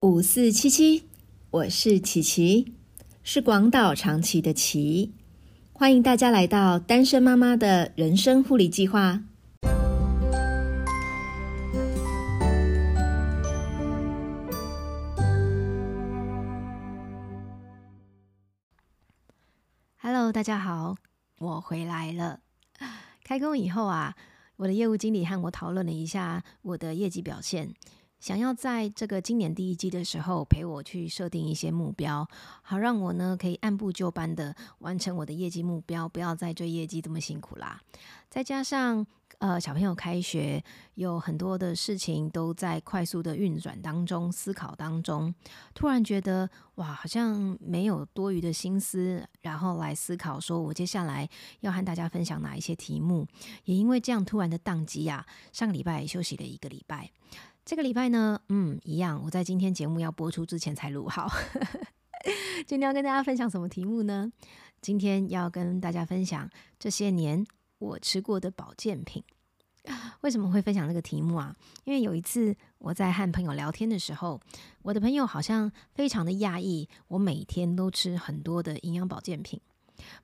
五四七七，我是琪琪，是广岛长崎的琪，欢迎大家来到单身妈妈的人生护理计划。Hello，大家好，我回来了。开工以后啊，我的业务经理和我讨论了一下我的业绩表现。想要在这个今年第一季的时候陪我去设定一些目标，好让我呢可以按部就班的完成我的业绩目标，不要再追业绩这么辛苦啦。再加上呃小朋友开学，有很多的事情都在快速的运转当中、思考当中，突然觉得哇，好像没有多余的心思，然后来思考说我接下来要和大家分享哪一些题目。也因为这样突然的宕机啊，上个礼拜休息了一个礼拜。这个礼拜呢，嗯，一样，我在今天节目要播出之前才录好。今天要跟大家分享什么题目呢？今天要跟大家分享这些年我吃过的保健品。为什么会分享这个题目啊？因为有一次我在和朋友聊天的时候，我的朋友好像非常的讶异，我每天都吃很多的营养保健品。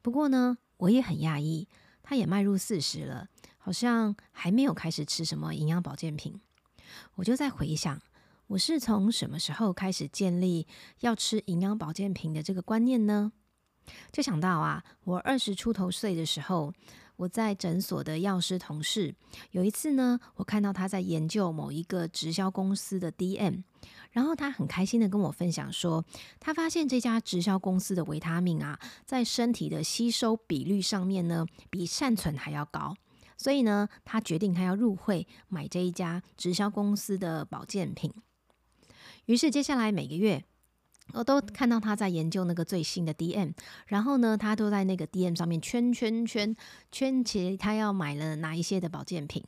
不过呢，我也很讶异，他也迈入四十了，好像还没有开始吃什么营养保健品。我就在回想，我是从什么时候开始建立要吃营养保健品的这个观念呢？就想到啊，我二十出头岁的时候，我在诊所的药师同事，有一次呢，我看到他在研究某一个直销公司的 DM，然后他很开心的跟我分享说，他发现这家直销公司的维他命啊，在身体的吸收比率上面呢，比善存还要高。所以呢，他决定他要入会买这一家直销公司的保健品。于是接下来每个月，我都看到他在研究那个最新的 DM，然后呢，他都在那个 DM 上面圈圈圈圈起他要买了哪一些的保健品。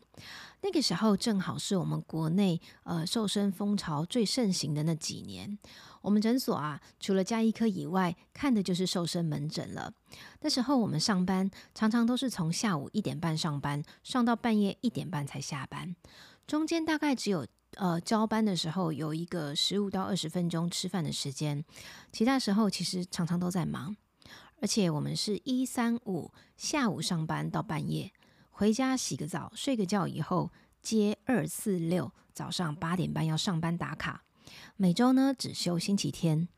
那个时候正好是我们国内呃瘦身风潮最盛行的那几年。我们诊所啊，除了加医科以外，看的就是瘦身门诊了。那时候我们上班常常都是从下午一点半上班，上到半夜一点半才下班，中间大概只有呃交班的时候有一个十五到二十分钟吃饭的时间，其他时候其实常常都在忙。而且我们是一三五下午上班到半夜，回家洗个澡睡个觉以后，接二四六早上八点半要上班打卡。每周呢只休星期天，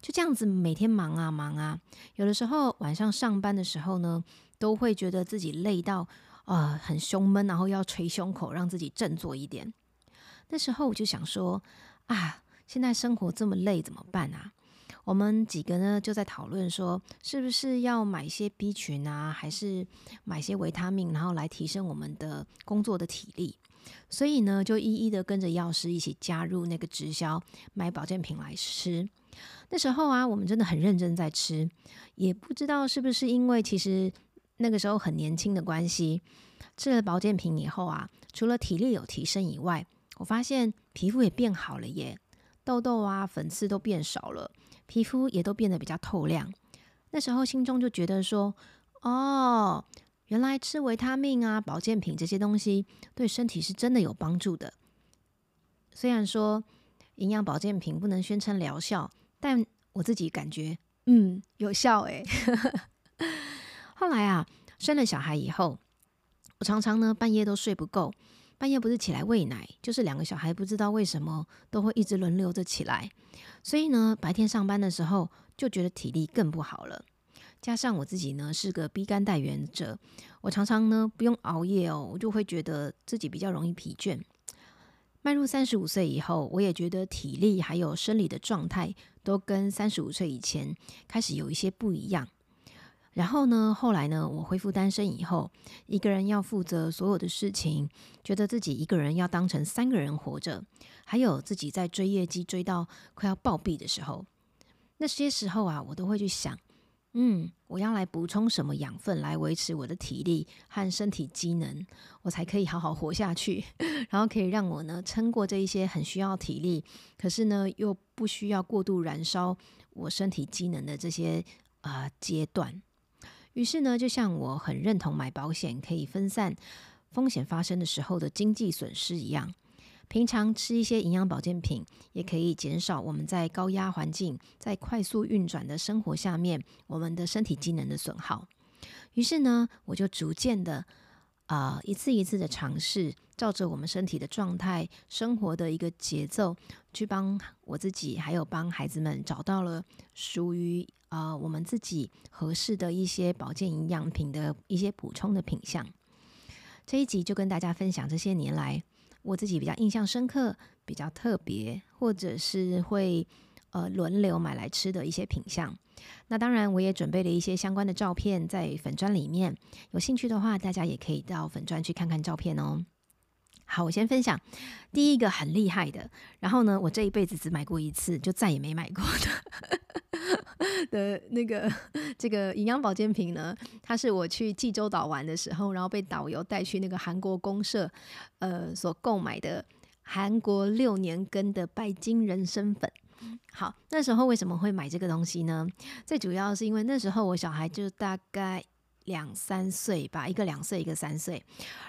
就这样子每天忙啊忙啊。有的时候晚上上班的时候呢，都会觉得自己累到啊很胸闷，然后要捶胸口让自己振作一点。那时候我就想说啊，现在生活这么累怎么办啊？我们几个呢就在讨论说，是不是要买一些 B 群啊，还是买些维他命，然后来提升我们的工作的体力。所以呢，就一一的跟着药师一起加入那个直销，买保健品来吃。那时候啊，我们真的很认真在吃，也不知道是不是因为其实那个时候很年轻的关系，吃了保健品以后啊，除了体力有提升以外，我发现皮肤也变好了耶，痘痘啊、粉刺都变少了，皮肤也都变得比较透亮。那时候心中就觉得说，哦。原来吃维他命啊、保健品这些东西对身体是真的有帮助的。虽然说营养保健品不能宣称疗效，但我自己感觉嗯有效诶。后来啊，生了小孩以后，我常常呢半夜都睡不够，半夜不是起来喂奶，就是两个小孩不知道为什么都会一直轮流着起来，所以呢白天上班的时候就觉得体力更不好了。加上我自己呢是个 B 肝带原者，我常常呢不用熬夜哦，我就会觉得自己比较容易疲倦。迈入三十五岁以后，我也觉得体力还有生理的状态都跟三十五岁以前开始有一些不一样。然后呢，后来呢，我恢复单身以后，一个人要负责所有的事情，觉得自己一个人要当成三个人活着，还有自己在追业绩追到快要暴毙的时候，那些时候啊，我都会去想。嗯，我要来补充什么养分来维持我的体力和身体机能，我才可以好好活下去，然后可以让我呢撑过这一些很需要体力，可是呢又不需要过度燃烧我身体机能的这些啊阶段。于是呢，就像我很认同买保险可以分散风险发生的时候的经济损失一样，平常吃一些营养保健品，也可以减少我们在高压环境、在快速运转的生活下面，我们的身体机能的损耗。于是呢，我就逐渐的，啊，一次一次的尝试，照着我们身体的状态、生活的一个节奏，去帮我自己，还有帮孩子们找到了属于啊我们自己合适的一些保健营养品的一些补充的品相。这一集就跟大家分享这些年来我自己比较印象深刻、比较特别，或者是会呃轮流买来吃的一些品相。那当然，我也准备了一些相关的照片在粉砖里面，有兴趣的话，大家也可以到粉砖去看看照片哦。好，我先分享第一个很厉害的，然后呢，我这一辈子只买过一次，就再也没买过的。的那个这个营养保健品呢，它是我去济州岛玩的时候，然后被导游带去那个韩国公社，呃，所购买的韩国六年根的拜金人参粉。好，那时候为什么会买这个东西呢？最主要是因为那时候我小孩就大概。两三岁吧，一个两岁，一个三岁。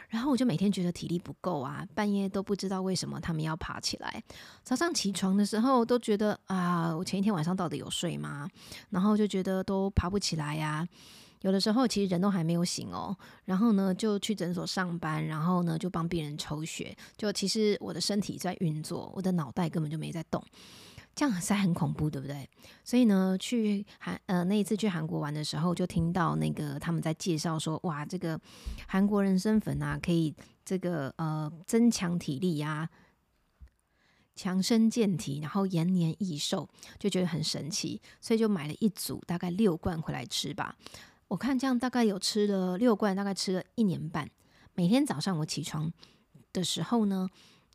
然后我就每天觉得体力不够啊，半夜都不知道为什么他们要爬起来。早上起床的时候都觉得啊，我前一天晚上到底有睡吗？然后就觉得都爬不起来呀。有的时候其实人都还没有醒哦。然后呢，就去诊所上班，然后呢就帮病人抽血。就其实我的身体在运作，我的脑袋根本就没在动。这样实在很恐怖，对不对？所以呢，去韩呃那一次去韩国玩的时候，就听到那个他们在介绍说，哇，这个韩国人参粉啊，可以这个呃增强体力呀，强身健体，然后延年益寿，就觉得很神奇，所以就买了一组，大概六罐回来吃吧。我看这样大概有吃了六罐，大概吃了一年半。每天早上我起床的时候呢，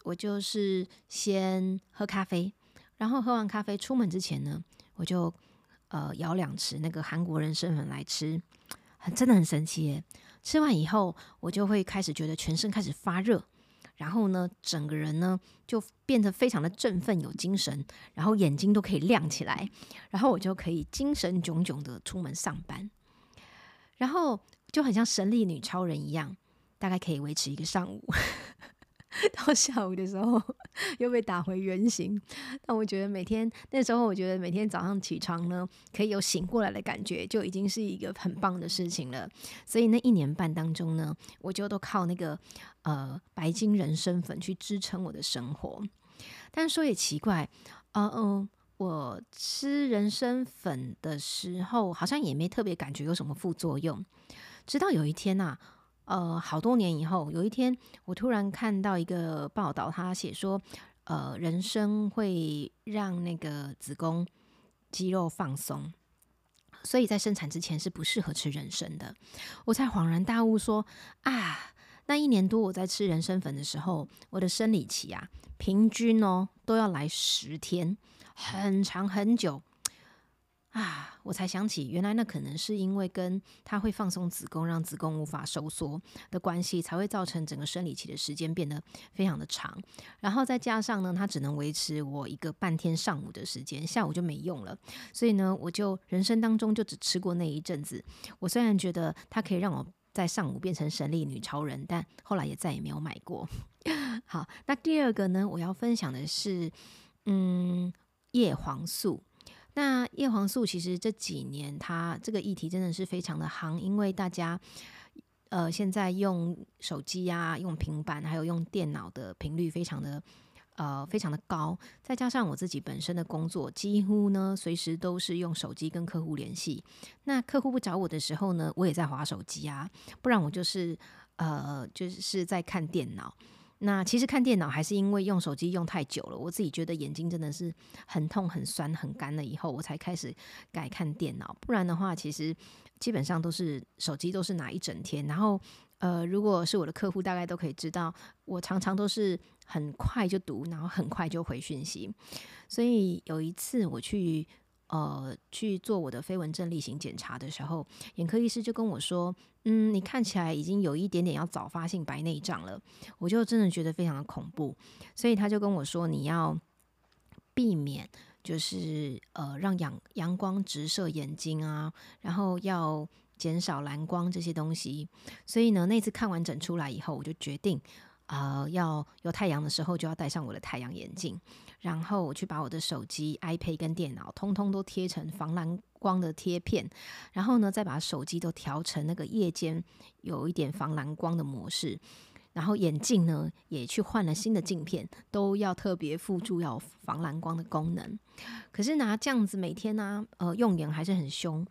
我就是先喝咖啡。然后喝完咖啡出门之前呢，我就呃舀两匙那个韩国人参粉来吃，很真的很神奇耶！吃完以后，我就会开始觉得全身开始发热，然后呢，整个人呢就变得非常的振奋有精神，然后眼睛都可以亮起来，然后我就可以精神炯炯的出门上班，然后就很像神力女超人一样，大概可以维持一个上午。到下午的时候又被打回原形，但我觉得每天那时候，我觉得每天早上起床呢，可以有醒过来的感觉，就已经是一个很棒的事情了。所以那一年半当中呢，我就都靠那个呃白金人参粉去支撑我的生活。但是说也奇怪，呃嗯，我吃人参粉的时候，好像也没特别感觉有什么副作用，直到有一天呐。呃，好多年以后，有一天我突然看到一个报道，他写说，呃，人参会让那个子宫肌肉放松，所以在生产之前是不适合吃人参的。我才恍然大悟，说啊，那一年多我在吃人参粉的时候，我的生理期啊，平均哦都要来十天，很长很久。啊，我才想起，原来那可能是因为跟它会放松子宫，让子宫无法收缩的关系，才会造成整个生理期的时间变得非常的长。然后再加上呢，它只能维持我一个半天上午的时间，下午就没用了。所以呢，我就人生当中就只吃过那一阵子。我虽然觉得它可以让我在上午变成神力女超人，但后来也再也没有买过。好，那第二个呢，我要分享的是，嗯，叶黄素。那叶黄素其实这几年它这个议题真的是非常的夯，因为大家呃现在用手机啊、用平板还有用电脑的频率非常的呃非常的高，再加上我自己本身的工作几乎呢随时都是用手机跟客户联系，那客户不找我的时候呢，我也在划手机啊，不然我就是呃就是在看电脑。那其实看电脑还是因为用手机用太久了，我自己觉得眼睛真的是很痛、很酸、很干了，以后我才开始改看电脑。不然的话，其实基本上都是手机都是拿一整天。然后，呃，如果是我的客户，大概都可以知道，我常常都是很快就读，然后很快就回讯息。所以有一次我去。呃，去做我的飞蚊症例行检查的时候，眼科医师就跟我说：“嗯，你看起来已经有一点点要早发性白内障了。”我就真的觉得非常的恐怖，所以他就跟我说：“你要避免，就是呃，让阳阳光直射眼睛啊，然后要减少蓝光这些东西。”所以呢，那次看完诊出来以后，我就决定。呃，要有太阳的时候就要戴上我的太阳眼镜，然后我去把我的手机、iPad 跟电脑通通都贴成防蓝光的贴片，然后呢，再把手机都调成那个夜间有一点防蓝光的模式。然后眼镜呢，也去换了新的镜片，都要特别附注要防蓝光的功能。可是拿这样子每天呢，呃，用眼还是很凶，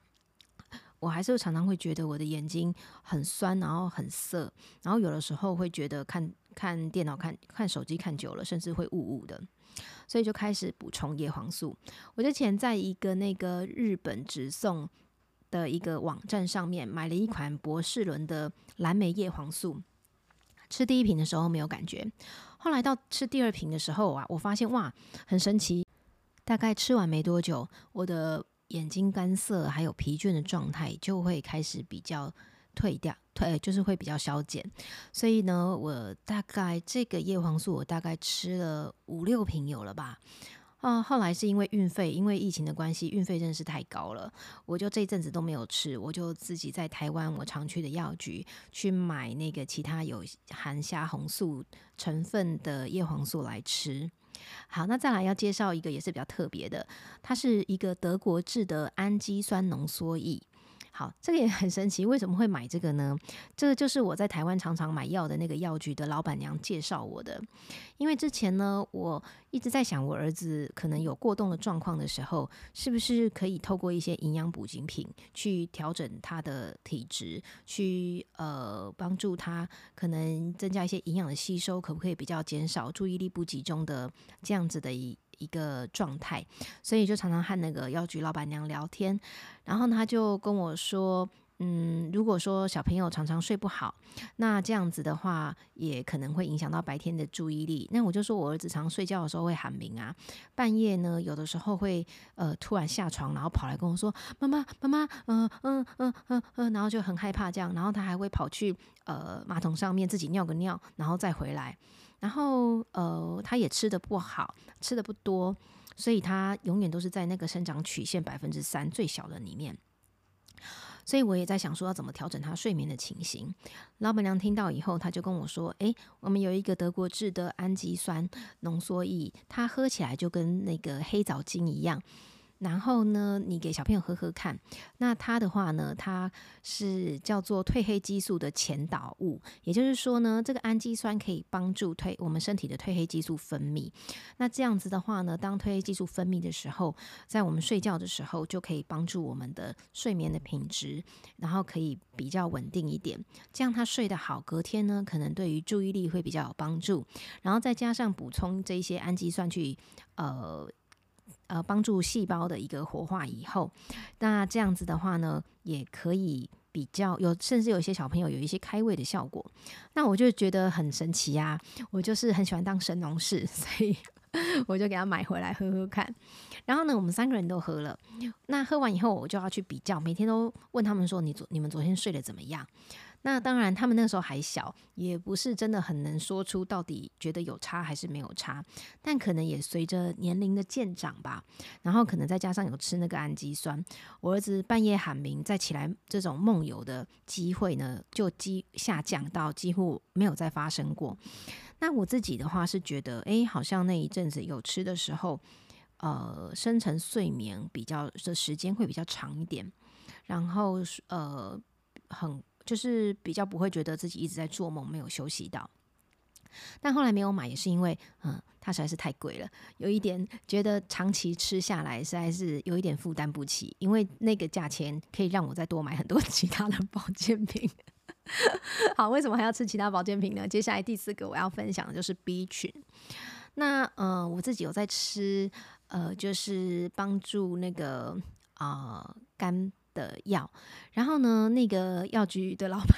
我还是常常会觉得我的眼睛很酸，然后很涩，然后有的时候会觉得看看电脑、看看手机看久了，甚至会雾雾的，所以就开始补充叶黄素。我之前在一个那个日本直送的一个网站上面买了一款博士伦的蓝莓叶黄素。吃第一瓶的时候没有感觉，后来到吃第二瓶的时候啊，我发现哇，很神奇。大概吃完没多久，我的眼睛干涩还有疲倦的状态就会开始比较退掉，退就是会比较消减。所以呢，我大概这个叶黄素我大概吃了五六瓶有了吧。啊，后来是因为运费，因为疫情的关系，运费真的是太高了，我就这一阵子都没有吃，我就自己在台湾我常去的药局去买那个其他有含虾红素成分的叶黄素来吃。好，那再来要介绍一个也是比较特别的，它是一个德国制的氨基酸浓缩液。好，这个也很神奇，为什么会买这个呢？这个就是我在台湾常常买药的那个药局的老板娘介绍我的。因为之前呢，我一直在想，我儿子可能有过动的状况的时候，是不是可以透过一些营养补给品去调整他的体质，去呃帮助他可能增加一些营养的吸收，可不可以比较减少注意力不集中的这样子的一。一个状态，所以就常常和那个药局老板娘聊天，然后他就跟我说，嗯，如果说小朋友常常睡不好，那这样子的话，也可能会影响到白天的注意力。那我就说我儿子常睡觉的时候会喊鸣啊，半夜呢有的时候会呃突然下床，然后跑来跟我说，妈妈妈妈，嗯嗯嗯嗯嗯，然后就很害怕这样，然后他还会跑去呃马桶上面自己尿个尿，然后再回来。然后，呃，他也吃的不好，吃的不多，所以他永远都是在那个生长曲线百分之三最小的里面。所以我也在想说，要怎么调整他睡眠的情形。老板娘听到以后，他就跟我说：“诶，我们有一个德国制的氨基酸浓缩液，它喝起来就跟那个黑枣精一样。”然后呢，你给小朋友喝喝看。那它的话呢，它是叫做褪黑激素的前导物，也就是说呢，这个氨基酸可以帮助褪我们身体的褪黑激素分泌。那这样子的话呢，当褪黑激素分泌的时候，在我们睡觉的时候就可以帮助我们的睡眠的品质，然后可以比较稳定一点。这样他睡得好，隔天呢，可能对于注意力会比较有帮助。然后再加上补充这些氨基酸去，呃。呃，帮助细胞的一个活化以后，那这样子的话呢，也可以比较有，甚至有一些小朋友有一些开胃的效果。那我就觉得很神奇呀，我就是很喜欢当神农氏，所以我就给他买回来喝喝看。然后呢，我们三个人都喝了。那喝完以后，我就要去比较，每天都问他们说：“你昨你们昨天睡得怎么样？”那当然，他们那时候还小，也不是真的很能说出到底觉得有差还是没有差。但可能也随着年龄的渐长吧，然后可能再加上有吃那个氨基酸，我儿子半夜喊鸣再起来这种梦游的机会呢，就几下降到几乎没有再发生过。那我自己的话是觉得，哎，好像那一阵子有吃的时候，呃，深层睡眠比较的时间会比较长一点，然后呃，很。就是比较不会觉得自己一直在做梦，没有休息到。但后来没有买，也是因为，嗯，它实在是太贵了，有一点觉得长期吃下来实在是有一点负担不起。因为那个价钱可以让我再多买很多 其他的保健品。好，为什么还要吃其他保健品呢？接下来第四个我要分享的就是 B 群。那，呃，我自己有在吃，呃，就是帮助那个啊肝。的药，然后呢，那个药局的老板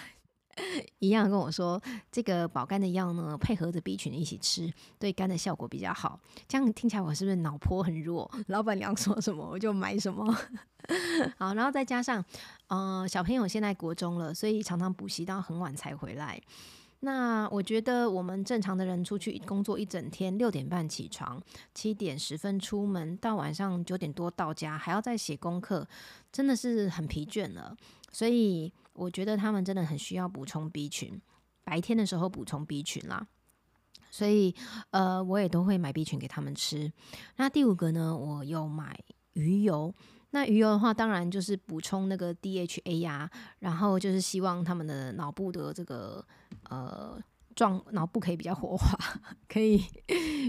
一样跟我说，这个保肝的药呢，配合着 B 群一起吃，对肝的效果比较好。这样听起来我是不是脑波很弱？老板娘说什么我就买什么。好，然后再加上，呃，小朋友现在国中了，所以常常补习到很晚才回来。那我觉得我们正常的人出去工作一整天，六点半起床，七点十分出门，到晚上九点多到家，还要再写功课，真的是很疲倦了。所以我觉得他们真的很需要补充 B 群，白天的时候补充 B 群啦。所以呃，我也都会买 B 群给他们吃。那第五个呢，我有买鱼油。那鱼油的话，当然就是补充那个 DHA 呀，然后就是希望他们的脑部的这个呃状脑部可以比较活化，可以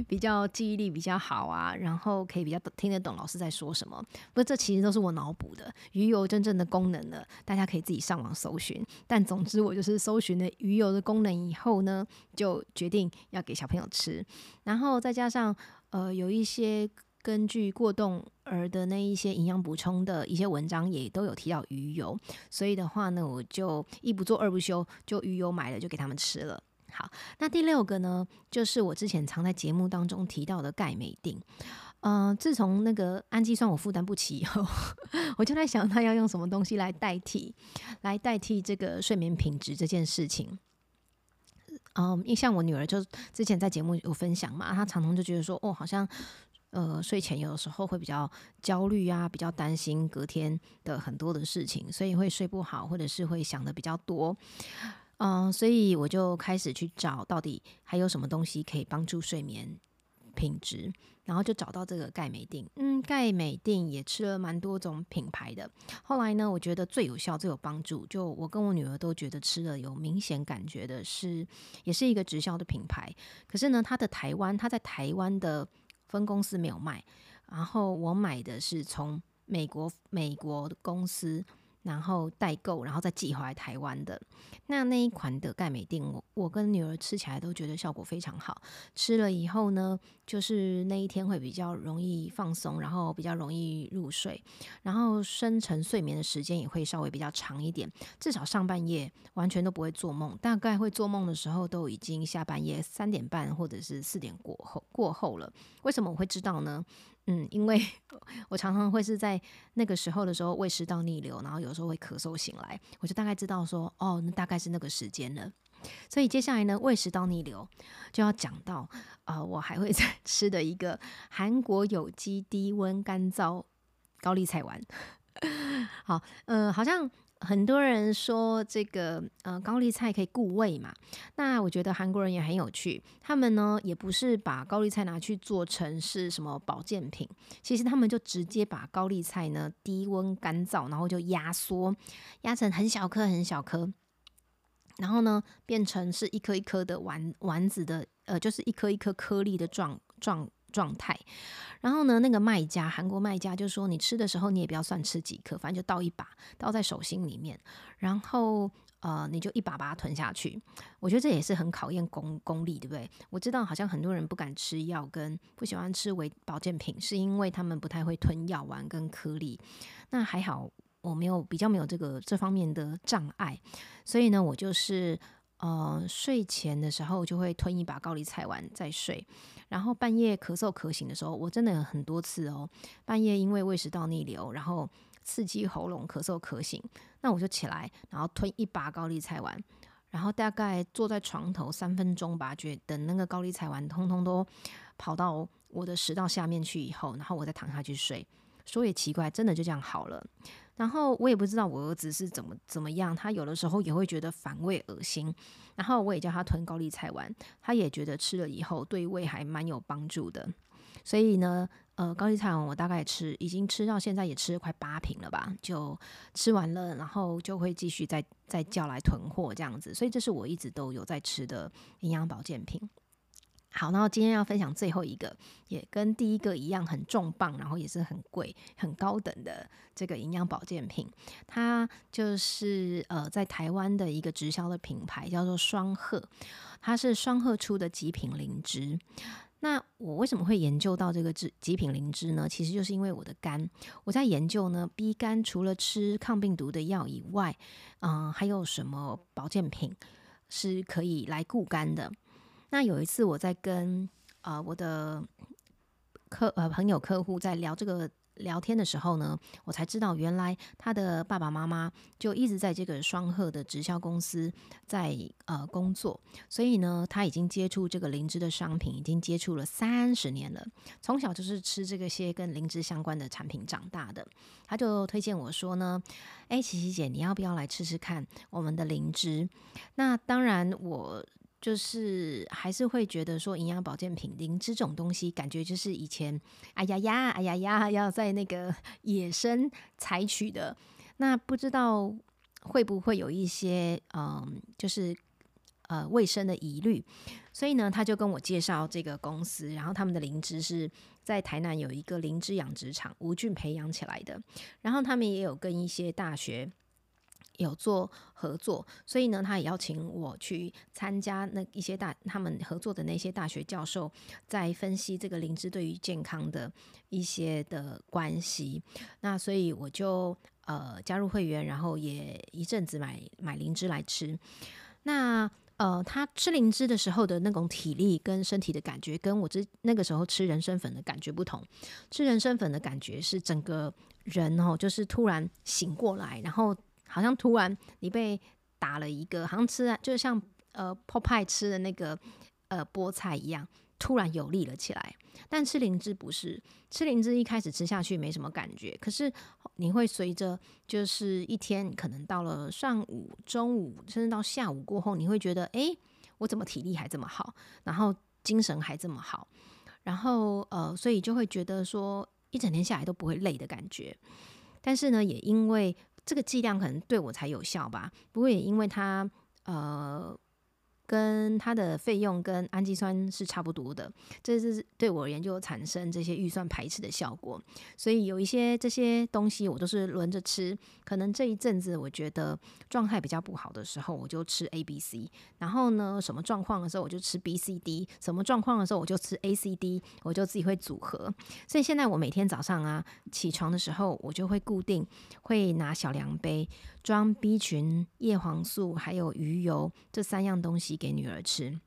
比较记忆力比较好啊，然后可以比较听得懂老师在说什么。不过这其实都是我脑补的。鱼油真正的功能呢，大家可以自己上网搜寻。但总之，我就是搜寻了鱼油的功能以后呢，就决定要给小朋友吃，然后再加上呃有一些。根据过动儿的那一些营养补充的一些文章，也都有提到鱼油，所以的话呢，我就一不做二不休，就鱼油买了就给他们吃了。好，那第六个呢，就是我之前常在节目当中提到的钙镁锭。嗯，自从那个氨基酸我负担不起以后，我就在想，他要用什么东西来代替，来代替这个睡眠品质这件事情。嗯，因为像我女儿就之前在节目有分享嘛，她常常就觉得说，哦，好像。呃，睡前有的时候会比较焦虑啊，比较担心隔天的很多的事情，所以会睡不好，或者是会想的比较多。嗯，所以我就开始去找到底还有什么东西可以帮助睡眠品质，然后就找到这个钙镁锭。嗯，钙镁锭也吃了蛮多种品牌的，后来呢，我觉得最有效、最有帮助，就我跟我女儿都觉得吃了有明显感觉的是，也是一个直销的品牌。可是呢，它的台湾，它在台湾的。分公司没有卖，然后我买的是从美国美国公司。然后代购，然后再寄回来台湾的那那一款的钙镁锭，我我跟女儿吃起来都觉得效果非常好。吃了以后呢，就是那一天会比较容易放松，然后比较容易入睡，然后深层睡眠的时间也会稍微比较长一点。至少上半夜完全都不会做梦，大概会做梦的时候都已经下半夜三点半或者是四点过后过后了。为什么我会知道呢？嗯，因为 我常常会是在那个时候的时候胃食道逆流，然后有时候会咳嗽醒来，我就大概知道说，哦，那大概是那个时间了。所以接下来呢，胃食道逆流就要讲到，呃，我还会在 吃的一个韩国有机低温干燥高丽菜丸。好，呃，好像。很多人说这个呃高丽菜可以固胃嘛？那我觉得韩国人也很有趣，他们呢也不是把高丽菜拿去做成是什么保健品，其实他们就直接把高丽菜呢低温干燥，然后就压缩，压成很小颗很小颗，然后呢变成是一颗一颗的丸丸子的，呃，就是一颗一颗颗粒的状状。状态，然后呢，那个卖家，韩国卖家就说，你吃的时候你也不要算吃几颗，反正就倒一把，倒在手心里面，然后呃，你就一把把它吞下去。我觉得这也是很考验功功力，对不对？我知道好像很多人不敢吃药，跟不喜欢吃维保健品，是因为他们不太会吞药丸跟颗粒。那还好，我没有比较没有这个这方面的障碍，所以呢，我就是呃睡前的时候就会吞一把高丽菜丸再睡。然后半夜咳嗽咳醒的时候，我真的很多次哦。半夜因为胃食道逆流，然后刺激喉咙咳嗽咳醒，那我就起来，然后吞一把高丽菜丸，然后大概坐在床头三分钟吧，觉等那个高丽菜丸通通都跑到我的食道下面去以后，然后我再躺下去睡。说也奇怪，真的就这样好了。然后我也不知道我儿子是怎么怎么样，他有的时候也会觉得反胃恶心。然后我也叫他吞高丽菜丸，他也觉得吃了以后对胃还蛮有帮助的。所以呢，呃，高丽菜丸我大概吃已经吃到现在也吃了快八瓶了吧，就吃完了，然后就会继续再再叫来囤货这样子。所以这是我一直都有在吃的营养保健品。好，然后今天要分享最后一个，也跟第一个一样很重磅，然后也是很贵、很高等的这个营养保健品。它就是呃，在台湾的一个直销的品牌，叫做双鹤，它是双鹤出的极品灵芝。那我为什么会研究到这个极极品灵芝呢？其实就是因为我的肝，我在研究呢，B 肝除了吃抗病毒的药以外，嗯，还有什么保健品是可以来固肝的？那有一次我在跟呃我的客呃朋友客户在聊这个聊天的时候呢，我才知道原来他的爸爸妈妈就一直在这个双鹤的直销公司在呃工作，所以呢他已经接触这个灵芝的商品已经接触了三十年了，从小就是吃这个些跟灵芝相关的产品长大的，他就推荐我说呢，哎琪琪姐你要不要来吃吃看我们的灵芝？那当然我。就是还是会觉得说营养保健品灵芝这种东西，感觉就是以前哎呀呀哎呀呀要在那个 野生采取的，那不知道会不会有一些嗯，就是呃卫生的疑虑，所以呢，他就跟我介绍这个公司，然后他们的灵芝是在台南有一个灵芝养殖场吴俊培养起来的，然后他们也有跟一些大学。有做合作，所以呢，他也邀请我去参加那一些大他们合作的那些大学教授，在分析这个灵芝对于健康的一些的关系。那所以我就呃加入会员，然后也一阵子买买灵芝来吃。那呃，他吃灵芝的时候的那种体力跟身体的感觉，跟我这那个时候吃人参粉的感觉不同。吃人参粉的感觉是整个人哦，就是突然醒过来，然后。好像突然你被打了一个，好像吃就像呃破派吃的那个呃菠菜一样，突然有力了起来。但吃灵芝不是，吃灵芝一开始吃下去没什么感觉，可是你会随着就是一天可能到了上午、中午，甚至到下午过后，你会觉得哎，我怎么体力还这么好，然后精神还这么好，然后呃，所以就会觉得说一整天下来都不会累的感觉。但是呢，也因为这个剂量可能对我才有效吧，不过也因为它，呃。跟它的费用跟氨基酸是差不多的，这是对我而言就产生这些预算排斥的效果。所以有一些这些东西我都是轮着吃。可能这一阵子我觉得状态比较不好的时候，我就吃 A、B、C。然后呢，什么状况的时候我就吃 B、C、D。什么状况的时候我就吃 A、C、D。我就自己会组合。所以现在我每天早上啊起床的时候，我就会固定会拿小量杯装 B 群、叶黄素还有鱼油这三样东西。给女儿吃。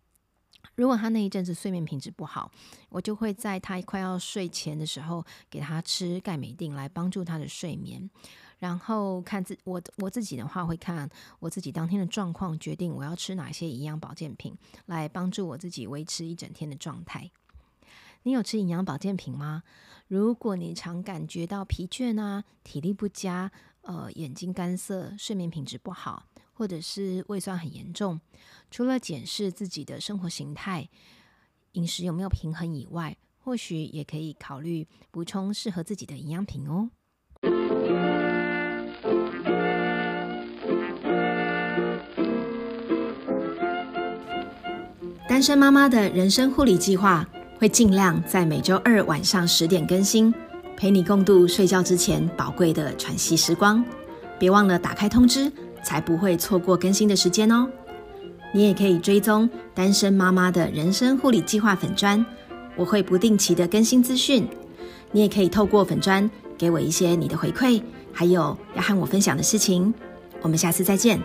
如果她那一阵子睡眠品质不好，我就会在她快要睡前的时候给她吃钙镁锭来帮助她的睡眠。然后看自我我自己的话，会看我自己当天的状况，决定我要吃哪些营养保健品来帮助我自己维持一整天的状态。你有吃营养保健品吗？如果你常感觉到疲倦啊、体力不佳、呃眼睛干涩、睡眠品质不好。或者是胃酸很严重，除了检视自己的生活形态、饮食有没有平衡以外，或许也可以考虑补充适合自己的营养品哦。单身妈妈的人生护理计划会尽量在每周二晚上十点更新，陪你共度睡觉之前宝贵的喘息时光。别忘了打开通知。才不会错过更新的时间哦。你也可以追踪单身妈妈的人生护理计划粉砖，我会不定期的更新资讯。你也可以透过粉砖给我一些你的回馈，还有要和我分享的事情。我们下次再见。